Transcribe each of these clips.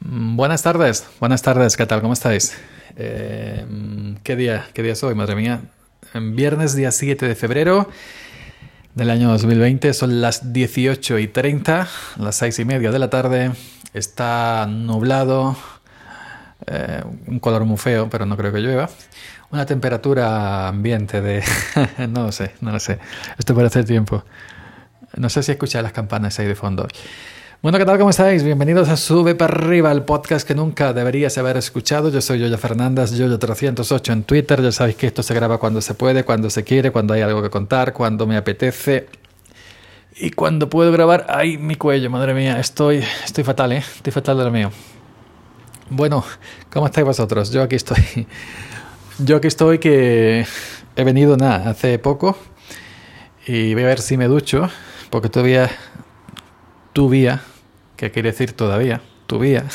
Mm, buenas tardes, buenas tardes, ¿qué tal? ¿Cómo estáis? Eh, ¿Qué día? ¿Qué día es hoy? Madre mía. Viernes día 7 de febrero del año 2020, son las 18 y 30, las 6 y media de la tarde. Está nublado, eh, un color muy feo, pero no creo que llueva. Una temperatura ambiente de... no lo sé, no lo sé. Esto parece tiempo. No sé si escucháis las campanas ahí de fondo. Bueno, ¿qué tal? ¿Cómo estáis? Bienvenidos a Sube para arriba, el podcast que nunca deberías haber escuchado. Yo soy Yoyo Fernández, Yoyo308 en Twitter. Ya sabéis que esto se graba cuando se puede, cuando se quiere, cuando hay algo que contar, cuando me apetece. Y cuando puedo grabar, ¡ay, mi cuello! Madre mía, estoy, estoy fatal, ¿eh? Estoy fatal de lo mío. Bueno, ¿cómo estáis vosotros? Yo aquí estoy. Yo aquí estoy que he venido, nada, hace poco. Y voy a ver si me ducho, porque todavía... Todavía ¿Qué quiere decir todavía, tu vía,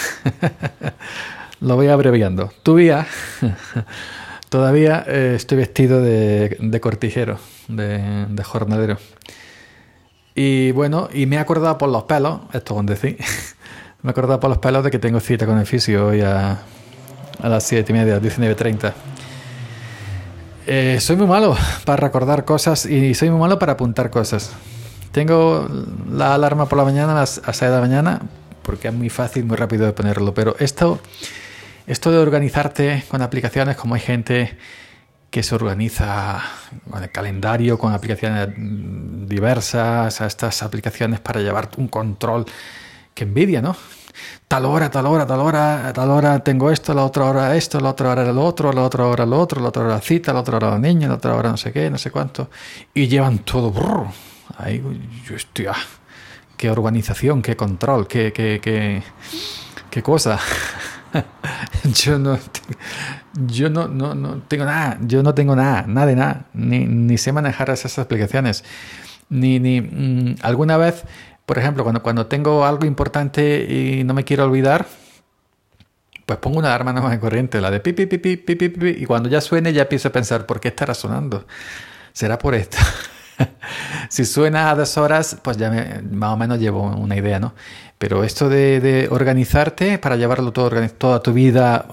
lo voy abreviando, tu vía, todavía eh, estoy vestido de, cortijero, de, de, jornadero. Y bueno, y me he acordado por los pelos, esto con decir, me he acordado por los pelos de que tengo cita con el fisio hoy a, a las 7 y media, 19.30. Eh, soy muy malo para recordar cosas y soy muy malo para apuntar cosas. Tengo la alarma por la mañana a las 6 de la mañana porque es muy fácil, muy rápido de ponerlo. Pero esto, esto de organizarte con aplicaciones, como hay gente que se organiza con el calendario, con aplicaciones diversas, a estas aplicaciones para llevar un control que envidia, ¿no? Tal hora, tal hora, tal hora, tal hora tengo esto, la otra hora esto, la otra hora lo otro, la otra hora lo otro, la otra hora cita, la otra hora la niña, la otra hora no sé qué, no sé cuánto. Y llevan todo. Brrr, Ahí yo estoy. Ah, qué organización, qué control, qué, qué, qué, qué cosa. yo no, yo no, no, no, tengo nada, yo no tengo nada, nada de nada, ni, ni sé manejar esas aplicaciones. Ni, ni mmm, alguna vez, por ejemplo, cuando, cuando tengo algo importante y no me quiero olvidar, pues pongo una alarma normal corriente, la de pi, pi, pi, pi, y cuando ya suene ya empiezo a pensar, ¿por qué estará sonando? ¿Será por esto? si suena a dos horas, pues ya me, más o menos llevo una idea, ¿no? Pero esto de, organizarte para llevarlo todo, toda tu vida,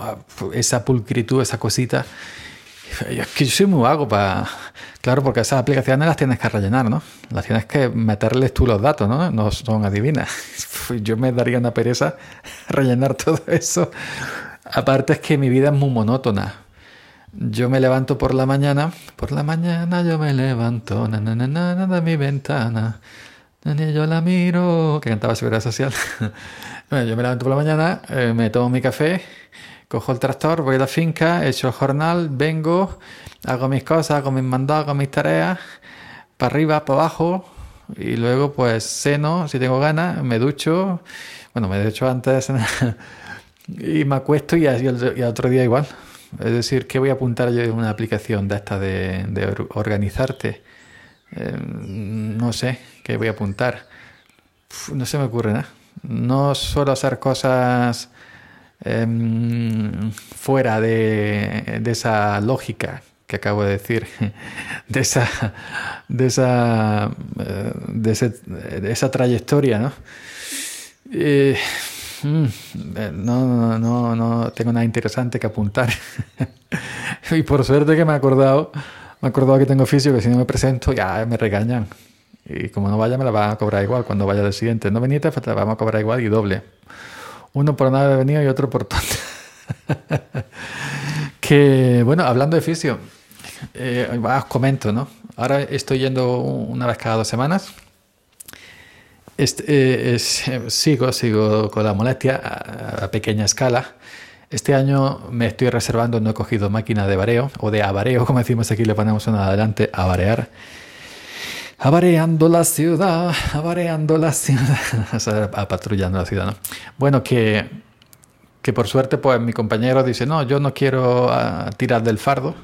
esa pulcritud, esa cosita, es que yo soy muy vago para... Claro, porque esas aplicaciones las tienes que rellenar, ¿no? Las tienes que meterles tú los datos, ¿no? No son adivinas. Yo me daría una pereza rellenar todo eso. Aparte es que mi vida es muy monótona. Yo me levanto por la mañana, por la mañana yo me levanto, na, na, na, de mi ventana, yo la miro, que cantaba Seguridad Social. bueno, yo me levanto por la mañana, eh, me tomo mi café, cojo el tractor, voy a la finca, echo el jornal, vengo, hago mis cosas, hago mis mandados, hago mis tareas, para arriba, para abajo, y luego pues ceno, si tengo ganas, me ducho, bueno, me ducho antes, y me acuesto y, y, y otro día igual. Es decir, ¿qué voy a apuntar yo en una aplicación de esta de, organizarte? Eh, no sé, ¿qué voy a apuntar? No se me ocurre nada. No suelo hacer cosas eh, fuera de, de, esa lógica que acabo de decir, de esa, de esa, eh, de, ese, de esa trayectoria, ¿no? Eh, Mm, eh, no, no, no tengo nada interesante que apuntar. y por suerte que me he acordado, me he acordado que tengo oficio, que si no me presento ya me regañan. Y como no vaya, me la van a cobrar igual cuando vaya del siguiente. No veniste, te la vamos a cobrar igual y doble. Uno por no haber venido y otro por tonto. que, bueno, hablando de oficio, eh, os comento, ¿no? Ahora estoy yendo una vez cada dos semanas este, eh, sigo, sigo con la molestia a, a, pequeña escala. Este año me estoy reservando, no he cogido máquina de bareo o de abareo, como decimos aquí, le ponemos una adelante, a barear. Avareando la ciudad, avareando la ciudad, o sea, a patrullando la ciudad, ¿no? Bueno, que, que por suerte, pues mi compañero dice, no, yo no quiero uh, tirar del fardo,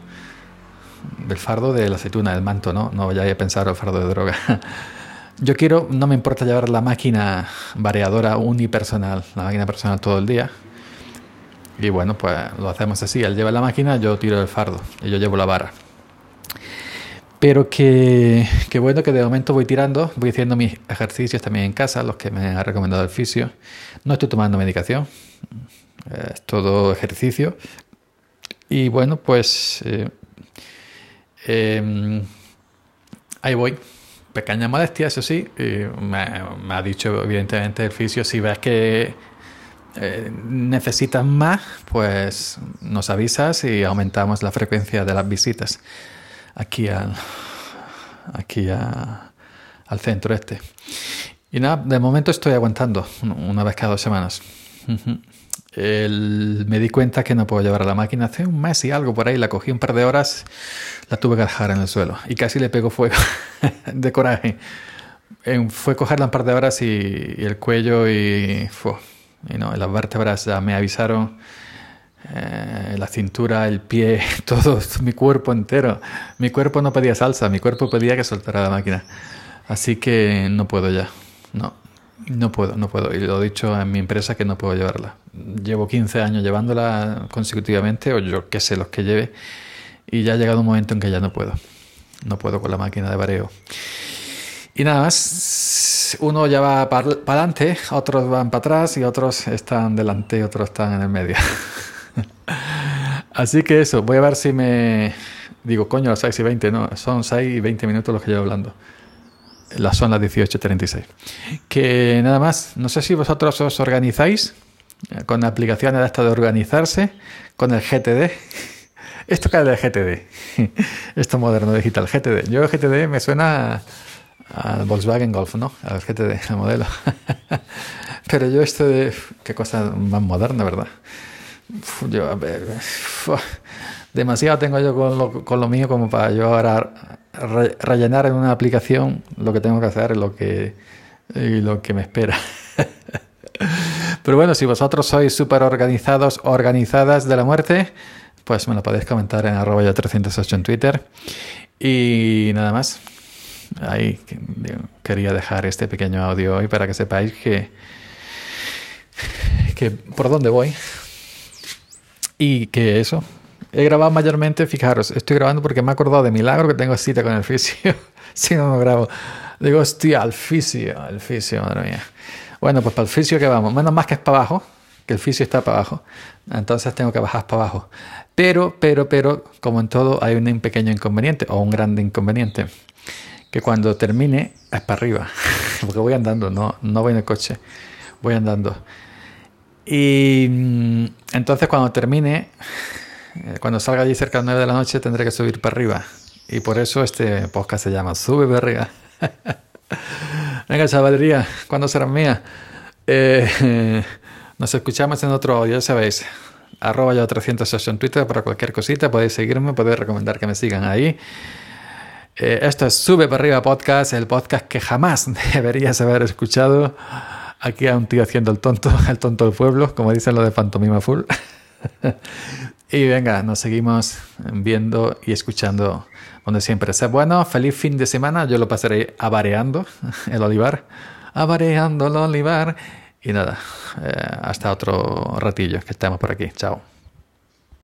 del fardo de la aceituna, del manto, ¿no? No vaya a pensar el fardo de droga. Yo quiero, no me importa llevar la máquina variadora unipersonal, la máquina personal todo el día. Y bueno, pues lo hacemos así. Él lleva la máquina, yo tiro el fardo y yo llevo la barra. Pero que, bueno que de momento voy tirando, voy haciendo mis ejercicios también en casa, los que me ha recomendado el fisio. No estoy tomando medicación, es todo ejercicio. Y bueno, pues eh, eh, ahí voy. Pequeña molestia, eso sí. Me, me, ha dicho evidentemente el fisio, si ves que eh, necesitas más, pues nos avisas y aumentamos la frecuencia de las visitas aquí al, aquí al centro este. Y nada, de momento estoy aguantando una vez cada dos semanas. Me di cuenta que no puedo llevar a la máquina hace un mes y algo por ahí. La cogí un par de horas, la tuve que dejar en el suelo y casi le pego fuego de coraje. fue cogerla un par de horas y, el cuello y, y no, las vértebras ya me avisaron eh, la cintura, el pie, todo, mi cuerpo entero. Mi cuerpo no pedía salsa, mi cuerpo pedía que soltara la máquina. Así que no puedo ya. No, no puedo, no puedo. Y lo he dicho en mi empresa que no puedo llevarla. Llevo 15 años llevándola consecutivamente, o yo qué sé, los que lleve. Y ya ha llegado un momento en que ya no puedo. No puedo con la máquina de bareo. Y nada más, uno ya va para adelante, otros van para atrás y otros están delante otros están en el medio. Así que eso, voy a ver si me... Digo, coño, las 6 y 20, no, son 6 y 20 minutos los que llevo hablando. Las son las 18.36. Que nada más, no sé si vosotros os organizáis con aplicaciones de esta de organizarse, con el GTD. Esto cae del GTD. Esto moderno digital, GTD. Yo GTD me suena al Volkswagen Golf, ¿no? Al GTD, el modelo. Pero yo esto de... Qué cosa más moderna, ¿verdad? yo, a ver, demasiado tengo yo con lo, con lo, mío como para yo ahora rellenar en una aplicación lo que tengo que hacer y y lo que me espera. Pero bueno, si vosotros sois súper organizados, organizadas de la muerte, pues me lo podéis comentar en arroba yo 308 en Twitter. Y nada más. Ahí quería dejar este pequeño audio hoy para que sepáis que, que por dónde voy. Y que eso, he grabado mayormente, fijaros, estoy grabando porque me he acordado de milagro que tengo cita con el fisio. si no, no grabo. Digo, hostia, al fisio, al fisio, madre mía. Bueno, pues para el fisio que vamos, menos más que es para abajo, que el fisio está para abajo. Entonces tengo que bajar para abajo. Pero, pero, pero, como en todo, hay un pequeño inconveniente o un grande inconveniente. Que cuando termine es para arriba. Porque voy andando, no, no voy en el coche. Voy andando. Y mm, entonces cuando termine, eh, cuando salga allí cerca de las 9 de la noche, tendré que subir para arriba. Y por eso este podcast se llama Sube para arriba. Venga, chavalería, ¿cuándo será mía? Eh, nos escuchamos en otro audio, ya sabéis. Arroba yo 308 en Twitter para cualquier cosita. Podéis seguirme, podéis recomendar que me sigan ahí. Eh, esto es Sube para arriba podcast, el podcast que jamás deberías haber escuchado. Aquí a un tío haciendo el tonto, el tonto del pueblo, como dicen lo de Fantomima Full. y venga, nos seguimos viendo y escuchando donde siempre. Sea bueno, feliz fin de semana. Yo lo pasaré avareando el olivar. Avareando el olivar. Y nada, eh, hasta otro ratillo que estemos por aquí. Chao.